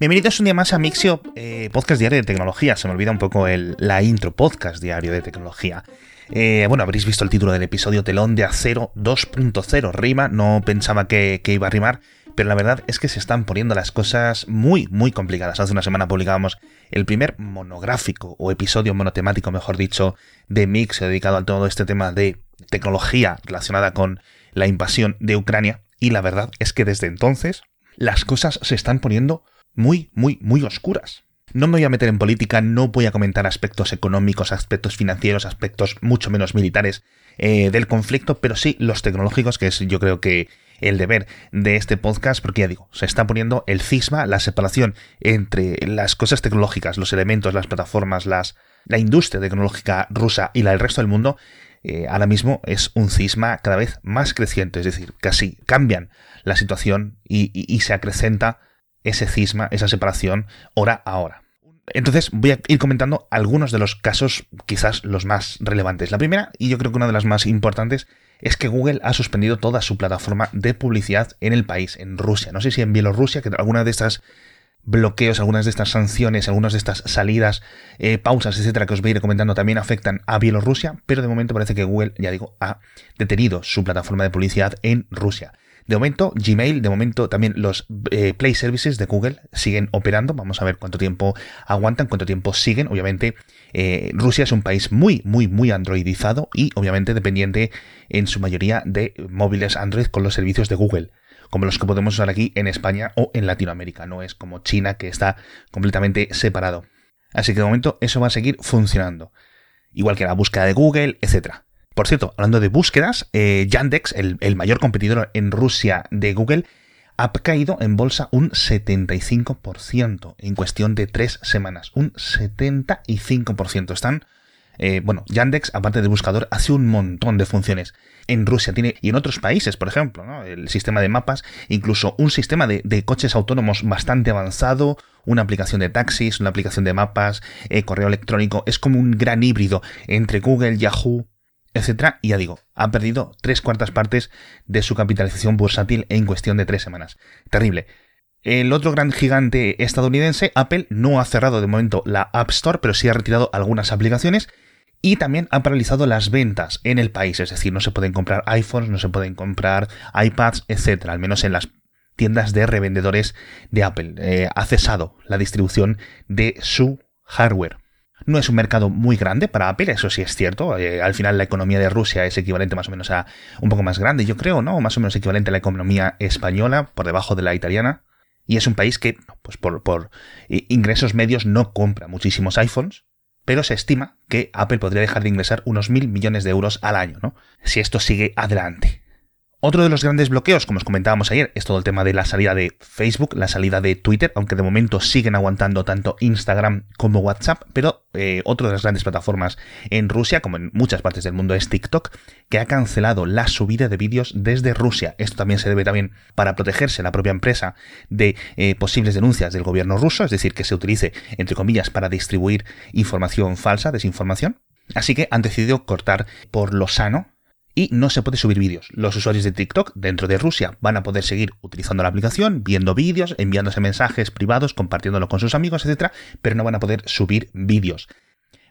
Bienvenidos un día más a Mixio, eh, podcast diario de tecnología. Se me olvida un poco la intro, podcast diario de tecnología. Eh, bueno, habréis visto el título del episodio Telón de Acero 2.0. Rima, no pensaba que, iba a rimar, pero la verdad es que se están poniendo las cosas muy, muy complicadas. Hace una semana publicábamos el primer monográfico o episodio monotemático, mejor dicho, de Mixio dedicado a todo este tema de tecnología relacionada con la invasión de Ucrania. Y la verdad es que desde entonces las cosas se están poniendo muy, muy, muy oscuras. No me voy a meter en política, no voy a comentar aspectos económicos, aspectos financieros, aspectos mucho menos militares eh, del conflicto, pero sí los tecnológicos, que es yo creo que el deber de este podcast, porque ya digo, se está poniendo el cisma, la separación entre las cosas tecnológicas, los elementos, las plataformas, las, la industria tecnológica rusa y la del resto del mundo, eh, ahora mismo es un cisma cada vez más creciente, es decir, casi cambian la situación y se acrecenta ese cisma, esa separación, hora a hora. Entonces voy a ir comentando algunos de los casos quizás los más relevantes. La primera, y yo creo que una de las más importantes, es que Google ha suspendido toda su plataforma de publicidad en el país, en Rusia. No sé si en Bielorrusia, que alguna de estas bloqueos, algunas de estas sanciones, algunas de estas salidas, eh, pausas, etcétera, que os voy a ir comentando también afectan a Bielorrusia, pero de momento parece que Google, ya digo, ha detenido su plataforma de publicidad en Rusia. De momento, Gmail, de momento también los eh, Play Services de Google siguen operando. Vamos a ver cuánto tiempo aguantan, cuánto tiempo siguen. Obviamente, eh, Rusia es un país muy, muy, muy androidizado y obviamente dependiente en su mayoría de móviles Android con los servicios de Google como los que podemos usar aquí en España o en Latinoamérica. No es como China que está completamente separado. Así que de momento eso va a seguir funcionando. Igual que la búsqueda de Google, etcétera. Por cierto, hablando de búsquedas, eh, Yandex, el, mayor competidor en Rusia de Google, ha caído en bolsa un 75% en cuestión de tres semanas. Un 75%. Están, eh, bueno, Yandex, aparte de buscador, hace un montón de funciones. En Rusia tiene, y en otros países, por ejemplo, el sistema de mapas, incluso un sistema de, coches autónomos bastante avanzado, una aplicación de taxis, una aplicación de mapas, eh, correo electrónico. Es como un gran híbrido entre Google, Yahoo, etcétera, y ya digo, ha perdido tres cuartas partes de su capitalización bursátil en cuestión de tres semanas. Terrible. El otro gran gigante estadounidense, Apple, no ha cerrado de momento la App Store, pero sí ha retirado algunas aplicaciones y también ha paralizado las ventas en el país, es decir, no se pueden comprar iPhones, no se pueden comprar iPads, etcétera, al menos en las tiendas de revendedores de Apple. Eh, ha cesado la distribución de su hardware. No es un mercado muy grande para Apple, eso sí es cierto. Eh, al final la economía de Rusia es equivalente más o menos a un poco más grande, yo creo, ¿no? Más o menos equivalente a la economía española, por debajo de la italiana. Y es un país que, pues por, por eh, ingresos medios no compra muchísimos iPhones, pero se estima que Apple podría dejar de ingresar unos mil millones de euros al año, ¿no? Si esto sigue adelante. Otro de los grandes bloqueos, como os comentábamos ayer, es todo el tema de la salida de Facebook, la salida de Twitter, aunque de momento siguen aguantando tanto Instagram como WhatsApp, pero eh, otra de las grandes plataformas en Rusia, como en muchas partes del mundo, es TikTok, que ha cancelado la subida de vídeos desde Rusia. Esto también se debe también para protegerse la propia empresa de eh, posibles denuncias del gobierno ruso, es decir, que se utilice, entre comillas, para distribuir información falsa, desinformación. Así que han decidido cortar por lo sano y no se puede subir vídeos. Los usuarios de TikTok dentro de Rusia van a poder seguir utilizando la aplicación, viendo vídeos, enviándose mensajes privados, compartiéndolo con sus amigos, etc., pero no van a poder subir vídeos.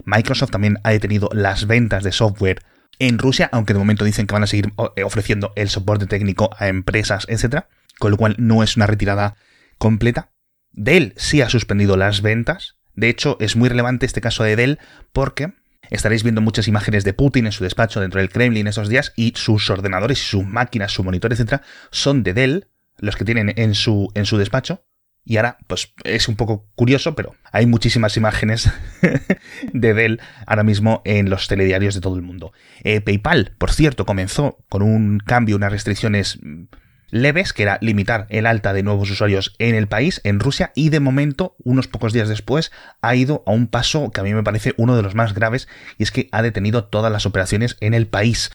Microsoft también ha detenido las ventas de software en Rusia, aunque de momento dicen que van a seguir eh, ofreciendo el soporte técnico a empresas, etc., con lo cual no es una retirada completa. Dell sí ha suspendido las ventas. De hecho, es muy relevante este caso de Dell porque Estaréis viendo muchas imágenes de Putin en su despacho dentro del Kremlin esos días y sus ordenadores y sus máquinas, su monitor, etcétera, son de Dell, los que tienen en su, en su despacho. Y ahora, pues es un poco curioso, pero hay muchísimas imágenes de Dell ahora mismo en los telediarios de todo el mundo. Eh, PayPal, por cierto, comenzó con un cambio, unas restricciones leves, que era limitar el alta de nuevos usuarios en el país, en Rusia, y de momento, unos pocos días después, ha ido a un paso que a mí me parece uno de los más graves, y es que ha detenido todas las operaciones en el país.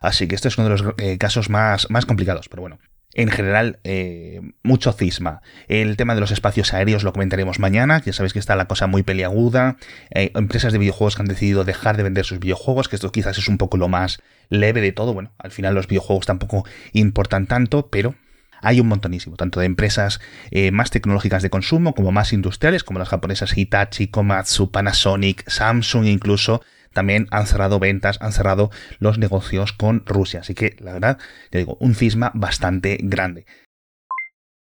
Así que este es uno de los eh, casos más, más complicados, pero bueno en general eh, mucho cisma. El tema de los espacios aéreos lo comentaremos mañana, ya sabéis que está la cosa muy peliaguda. Hay empresas de videojuegos que han decidido dejar de vender sus videojuegos, que esto quizás es un poco lo más leve de todo. Bueno, al final los videojuegos tampoco importan tanto, pero hay un montonísimo, tanto de empresas eh, más tecnológicas de consumo como más industriales, como las japonesas Hitachi, Komatsu, Panasonic, Samsung incluso, también han cerrado ventas, han cerrado los negocios con Rusia. Así que, la verdad, te digo, un cisma bastante grande.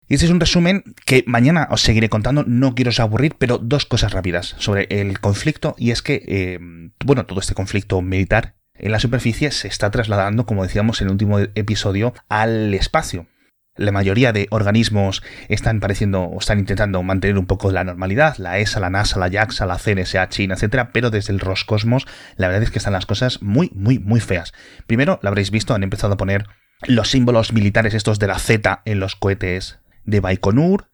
Y este es un resumen que mañana os seguiré contando, no quiero os aburrir, pero dos cosas rápidas sobre el conflicto, y es que, eh, bueno, todo este conflicto militar en la superficie se está trasladando, como decíamos en el último episodio, al espacio. La mayoría de organismos están pareciendo o están intentando mantener un poco la normalidad, la ESA, la NASA, la JAXA, la CNSA, China, etcétera, pero desde el Roscosmos la verdad es que están las cosas muy, muy, muy feas. Primero, lo habréis visto, han empezado a poner los símbolos militares estos de la Z en los cohetes de Baikonur,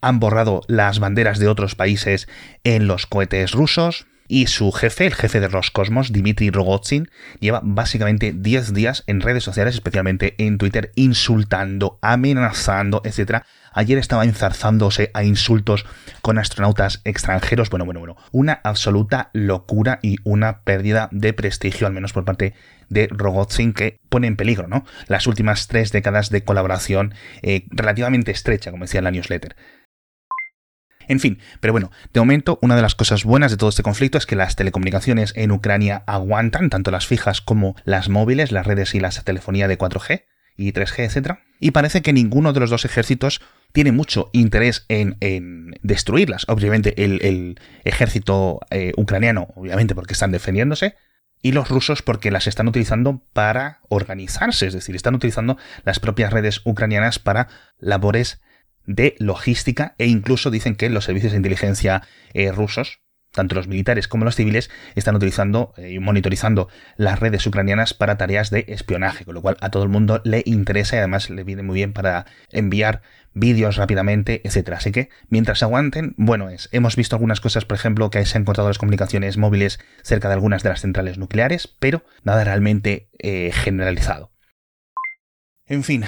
han borrado las banderas de otros países en los cohetes rusos, y su jefe, el jefe de Roscosmos, Dmitry Rogozin, lleva básicamente 10 días en redes sociales, especialmente en Twitter, insultando, amenazando, etc. Ayer estaba enzarzándose a insultos con astronautas extranjeros. Bueno, bueno, bueno. Una absoluta locura y una pérdida de prestigio, al menos por parte de Rogozin, que pone en peligro, ¿no? Las últimas tres décadas de colaboración eh, relativamente estrecha, como decía la newsletter. En fin, pero bueno, de momento una de las cosas buenas de todo este conflicto es que las telecomunicaciones en Ucrania aguantan, tanto las fijas como las móviles, las redes y la telefonía de 4G y 3G, etc. Y parece que ninguno de los dos ejércitos tiene mucho interés en, destruirlas. Obviamente el, ejército eh, ucraniano, obviamente porque están defendiéndose, y los rusos porque las están utilizando para organizarse, es decir, están utilizando las propias redes ucranianas para labores de logística e incluso dicen que los servicios de inteligencia eh, rusos, tanto los militares como los civiles, están utilizando eh, y monitorizando las redes ucranianas para tareas de espionaje, con lo cual a todo el mundo le interesa y además le viene muy bien para enviar vídeos rápidamente, etcétera. Así que mientras aguanten, bueno es. Hemos visto algunas cosas, por ejemplo, que se han encontrado las comunicaciones móviles cerca de algunas de las centrales nucleares, pero nada realmente eh, generalizado. En fin,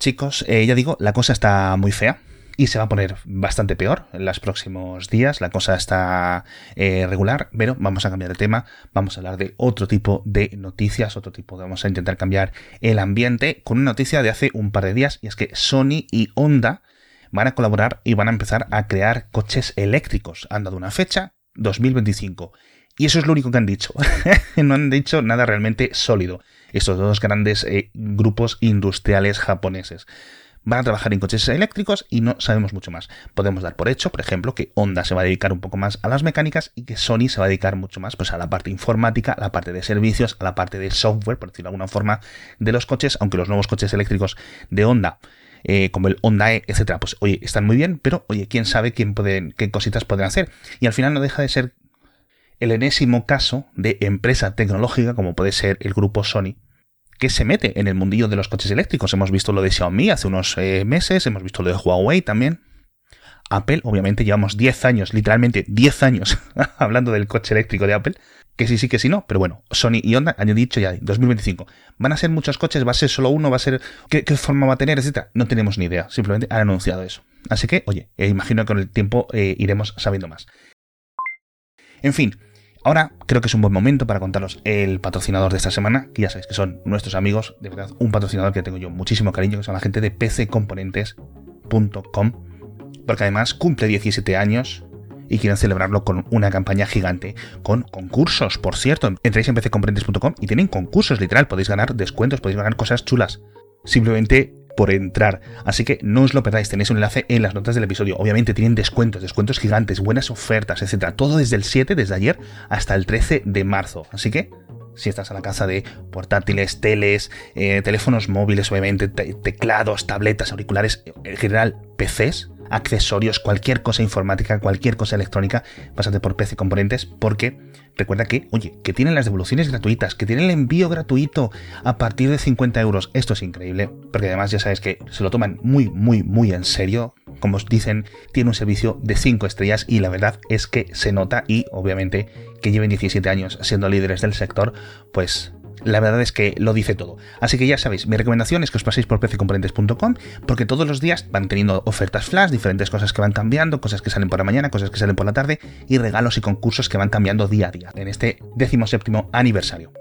chicos, eh, ya digo, la cosa está muy fea y se va a poner bastante peor en los próximos días. La cosa está eh, regular, pero vamos a cambiar de tema. Vamos a hablar de otro tipo de noticias, otro tipo de. Vamos a intentar cambiar el ambiente con una noticia de hace un par de días y es que Sony y Honda van a colaborar y van a empezar a crear coches eléctricos. Han dado una fecha, 2025. Y eso es lo único que han dicho. no han dicho nada realmente sólido estos dos grandes eh, grupos industriales japoneses. Van a trabajar en coches eléctricos y no sabemos mucho más. Podemos dar por hecho, por ejemplo, que Honda se va a dedicar un poco más a las mecánicas y que Sony se va a dedicar mucho más pues, a la parte informática, a la parte de servicios, a la parte de software, por decirlo de alguna forma, de los coches, aunque los nuevos coches eléctricos de Honda eh, como el Honda E, etcétera, pues oye, están muy bien, pero oye, quién sabe quién qué cositas pueden hacer. Y al final no deja de ser el enésimo caso de empresa tecnológica como puede ser el grupo Sony, que se mete en el mundillo de los coches eléctricos. Hemos visto lo de Xiaomi hace unos eh, meses, hemos visto lo de Huawei también. Apple, obviamente, llevamos 10 años, literalmente 10 años, hablando del coche eléctrico de Apple. Que sí, sí, que sí, no. Pero bueno, Sony y Honda han dicho ya, 2025. ¿Van a ser muchos coches? ¿Va a ser solo uno? ¿Va a ser qué, forma va a tener? Etcétera. No tenemos ni idea. Simplemente han anunciado eso. Así que, oye, eh, imagino que con el tiempo eh, iremos sabiendo más. En fin, Ahora creo que es un buen momento para contaros el patrocinador de esta semana, que ya sabéis que son nuestros amigos, de verdad, un patrocinador que tengo yo muchísimo cariño, que son la gente de pccomponentes.com, porque además cumple 17 años y quieren celebrarlo con una campaña gigante, con concursos, por cierto. Entráis en pccomponentes.com y tienen concursos, literal, podéis ganar descuentos, podéis ganar cosas chulas. Simplemente por entrar. Así que no os lo perdáis, tenéis un enlace en las notas del episodio. Obviamente tienen descuentos, descuentos gigantes, buenas ofertas, etcétera. Todo desde el 7, desde ayer, hasta el 13 de marzo. Así que si estás a la casa de portátiles, teles, eh, teléfonos móviles, obviamente, teclados, tabletas, auriculares, en general PCs, accesorios, cualquier cosa informática, cualquier cosa electrónica, pásate por PC Componentes porque recuerda que, oye, que tienen las devoluciones gratuitas, que tienen el envío gratuito a partir de 50 euros. Esto es increíble, porque además ya sabes que se lo toman muy, muy, muy en serio. Como os dicen, tiene un servicio de 5 estrellas y la verdad es que se nota y obviamente que lleven 17 años siendo líderes del sector, pues la verdad es que lo dice todo. Así que ya sabéis, mi recomendación es que os paséis por pccomponentes.com porque todos los días van teniendo ofertas flash, diferentes cosas que van cambiando, cosas que salen por la mañana, cosas que salen por la tarde y regalos y concursos que van cambiando día a día en este 17 aniversario.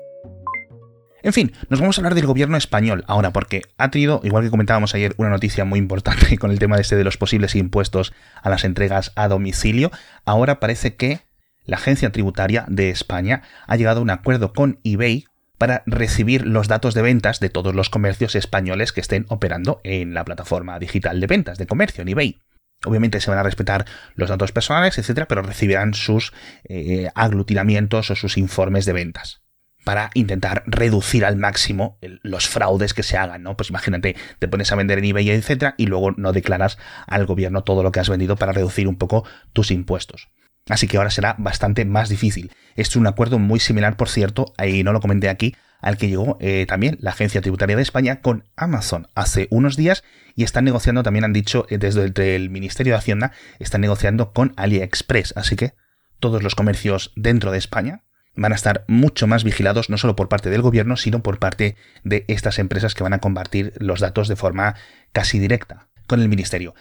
En fin, nos vamos a hablar del gobierno español ahora, porque ha tenido, igual que comentábamos ayer, una noticia muy importante con el tema este de los posibles impuestos a las entregas a domicilio. Ahora parece que la agencia tributaria de España ha llegado a un acuerdo con eBay para recibir los datos de ventas de todos los comercios españoles que estén operando en la plataforma digital de ventas de comercio, en eBay. Obviamente se van a respetar los datos personales, etcétera, pero recibirán sus eh, aglutinamientos o sus informes de ventas para intentar reducir al máximo los fraudes que se hagan, ¿no? Pues imagínate, te pones a vender en eBay, etcétera, y luego no declaras al gobierno todo lo que has vendido para reducir un poco tus impuestos. Así que ahora será bastante más difícil. Esto es un acuerdo muy similar, por cierto, ahí no lo comenté aquí, al que llegó eh, también la Agencia Tributaria de España con Amazon hace unos días y están negociando, también han dicho eh, desde el Ministerio de Hacienda, están negociando con AliExpress. Así que todos los comercios dentro de España van a estar mucho más vigilados, no solo por parte del gobierno, sino por parte de estas empresas que van a compartir los datos de forma casi directa con el Ministerio.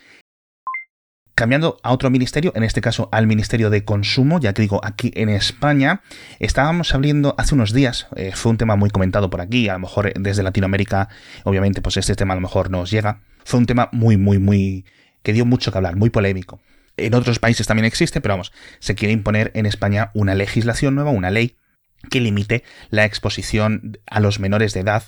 Cambiando a otro ministerio, en este caso al Ministerio de Consumo, ya que digo, aquí en España, estábamos abriendo hace unos días, eh, fue un tema muy comentado por aquí, a lo mejor desde Latinoamérica, obviamente, pues este tema a lo mejor nos llega. Fue un tema muy, muy, muy, que dio mucho que hablar, muy polémico. En otros países también existe, pero vamos, se quiere imponer en España una legislación nueva, una ley que limite la exposición a los menores de edad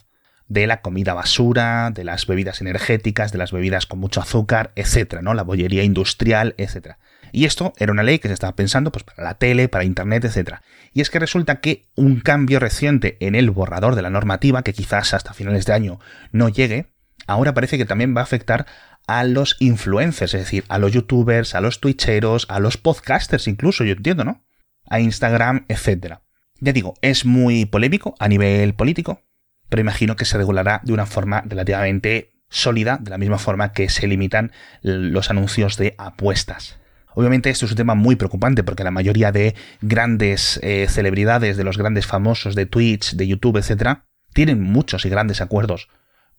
de la comida basura, de las bebidas energéticas, de las bebidas con mucho azúcar, etcétera, ¿no? La bollería industrial, etcétera. Y esto era una ley que se estaba pensando pues, para la tele, para internet, etcétera. Y es que resulta que un cambio reciente en el borrador de la normativa, que quizás hasta finales de año no llegue, ahora parece que también va a afectar a los influencers, es decir, a los youtubers, a los twitcheros, a los podcasters incluso, yo entiendo, ¿no? A Instagram, etcétera. Ya digo, es muy polémico a nivel político, pero imagino que se regulará de una forma relativamente sólida, de la misma forma que se limitan los anuncios de apuestas. Obviamente esto es un tema muy preocupante porque la mayoría de grandes eh, celebridades, de los grandes famosos de Twitch, de YouTube, etc., tienen muchos y grandes acuerdos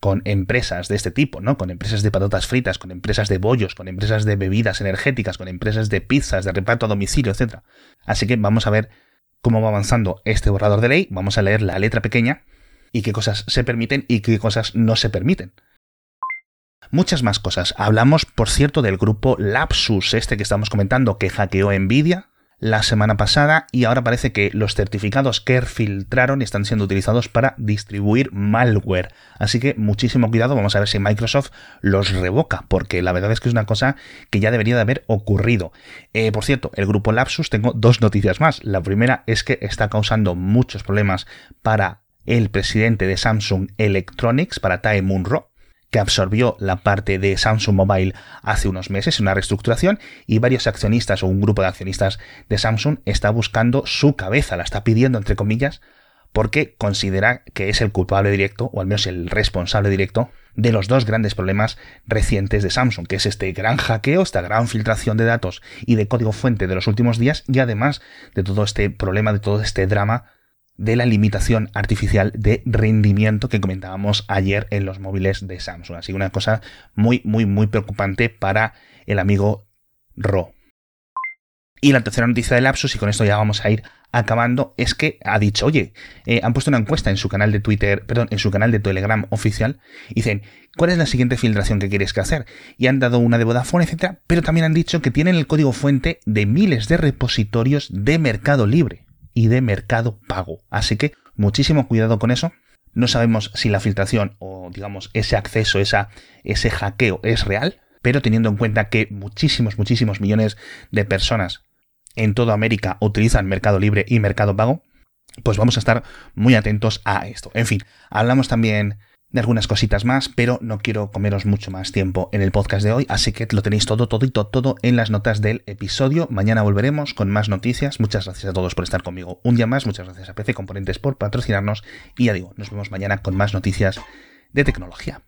con empresas de este tipo, ¿no? Con empresas de patatas fritas, con empresas de bollos, con empresas de bebidas energéticas, con empresas de pizzas, de reparto a domicilio, etc. Así que vamos a ver cómo va avanzando este borrador de ley, vamos a leer la letra pequeña y qué cosas se permiten y qué cosas no se permiten. Muchas más cosas. Hablamos, por cierto, del grupo Lapsus, este que estamos comentando, que hackeó Nvidia la semana pasada y ahora parece que los certificados que filtraron están siendo utilizados para distribuir malware. Así que muchísimo cuidado, vamos a ver si Microsoft los revoca, porque la verdad es que es una cosa que ya debería de haber ocurrido. Eh, por cierto, el grupo Lapsus, tengo dos noticias más. La primera es que está causando muchos problemas para el presidente de Samsung Electronics para Tae Munro, que absorbió la parte de Samsung Mobile hace unos meses, una reestructuración, y varios accionistas o un grupo de accionistas de Samsung está buscando su cabeza, la está pidiendo entre comillas, porque considera que es el culpable directo, o al menos el responsable directo, de los dos grandes problemas recientes de Samsung, que es este gran hackeo, esta gran filtración de datos y de código fuente de los últimos días, y además de todo este problema, de todo este drama de la limitación artificial de rendimiento que comentábamos ayer en los móviles de Samsung. Así una cosa muy, muy, muy preocupante para el amigo Ro. Y la tercera noticia de Lapsus, y con esto ya vamos a ir acabando, es que ha dicho, oye, eh, han puesto una encuesta en su canal de Twitter, perdón, en su canal de Telegram oficial, dicen, ¿cuál es la siguiente filtración que quieres que hacer? Y han dado una de Vodafone, etcétera, pero también han dicho que tienen el código fuente de miles de repositorios de Mercado Libre y de mercado pago. Así que muchísimo cuidado con eso. No sabemos si la filtración o digamos ese acceso, esa, ese hackeo es real, pero teniendo en cuenta que muchísimos, muchísimos millones de personas en toda América utilizan Mercado Libre y Mercado Pago, pues vamos a estar muy atentos a esto. En fin, hablamos también de algunas cositas más, pero no quiero comeros mucho más tiempo en el podcast de hoy, así que lo tenéis todo, todito, todo en las notas del episodio. Mañana volveremos con más noticias. Muchas gracias a todos por estar conmigo un día más, muchas gracias a PC Componentes por patrocinarnos y ya digo, nos vemos mañana con más noticias de tecnología.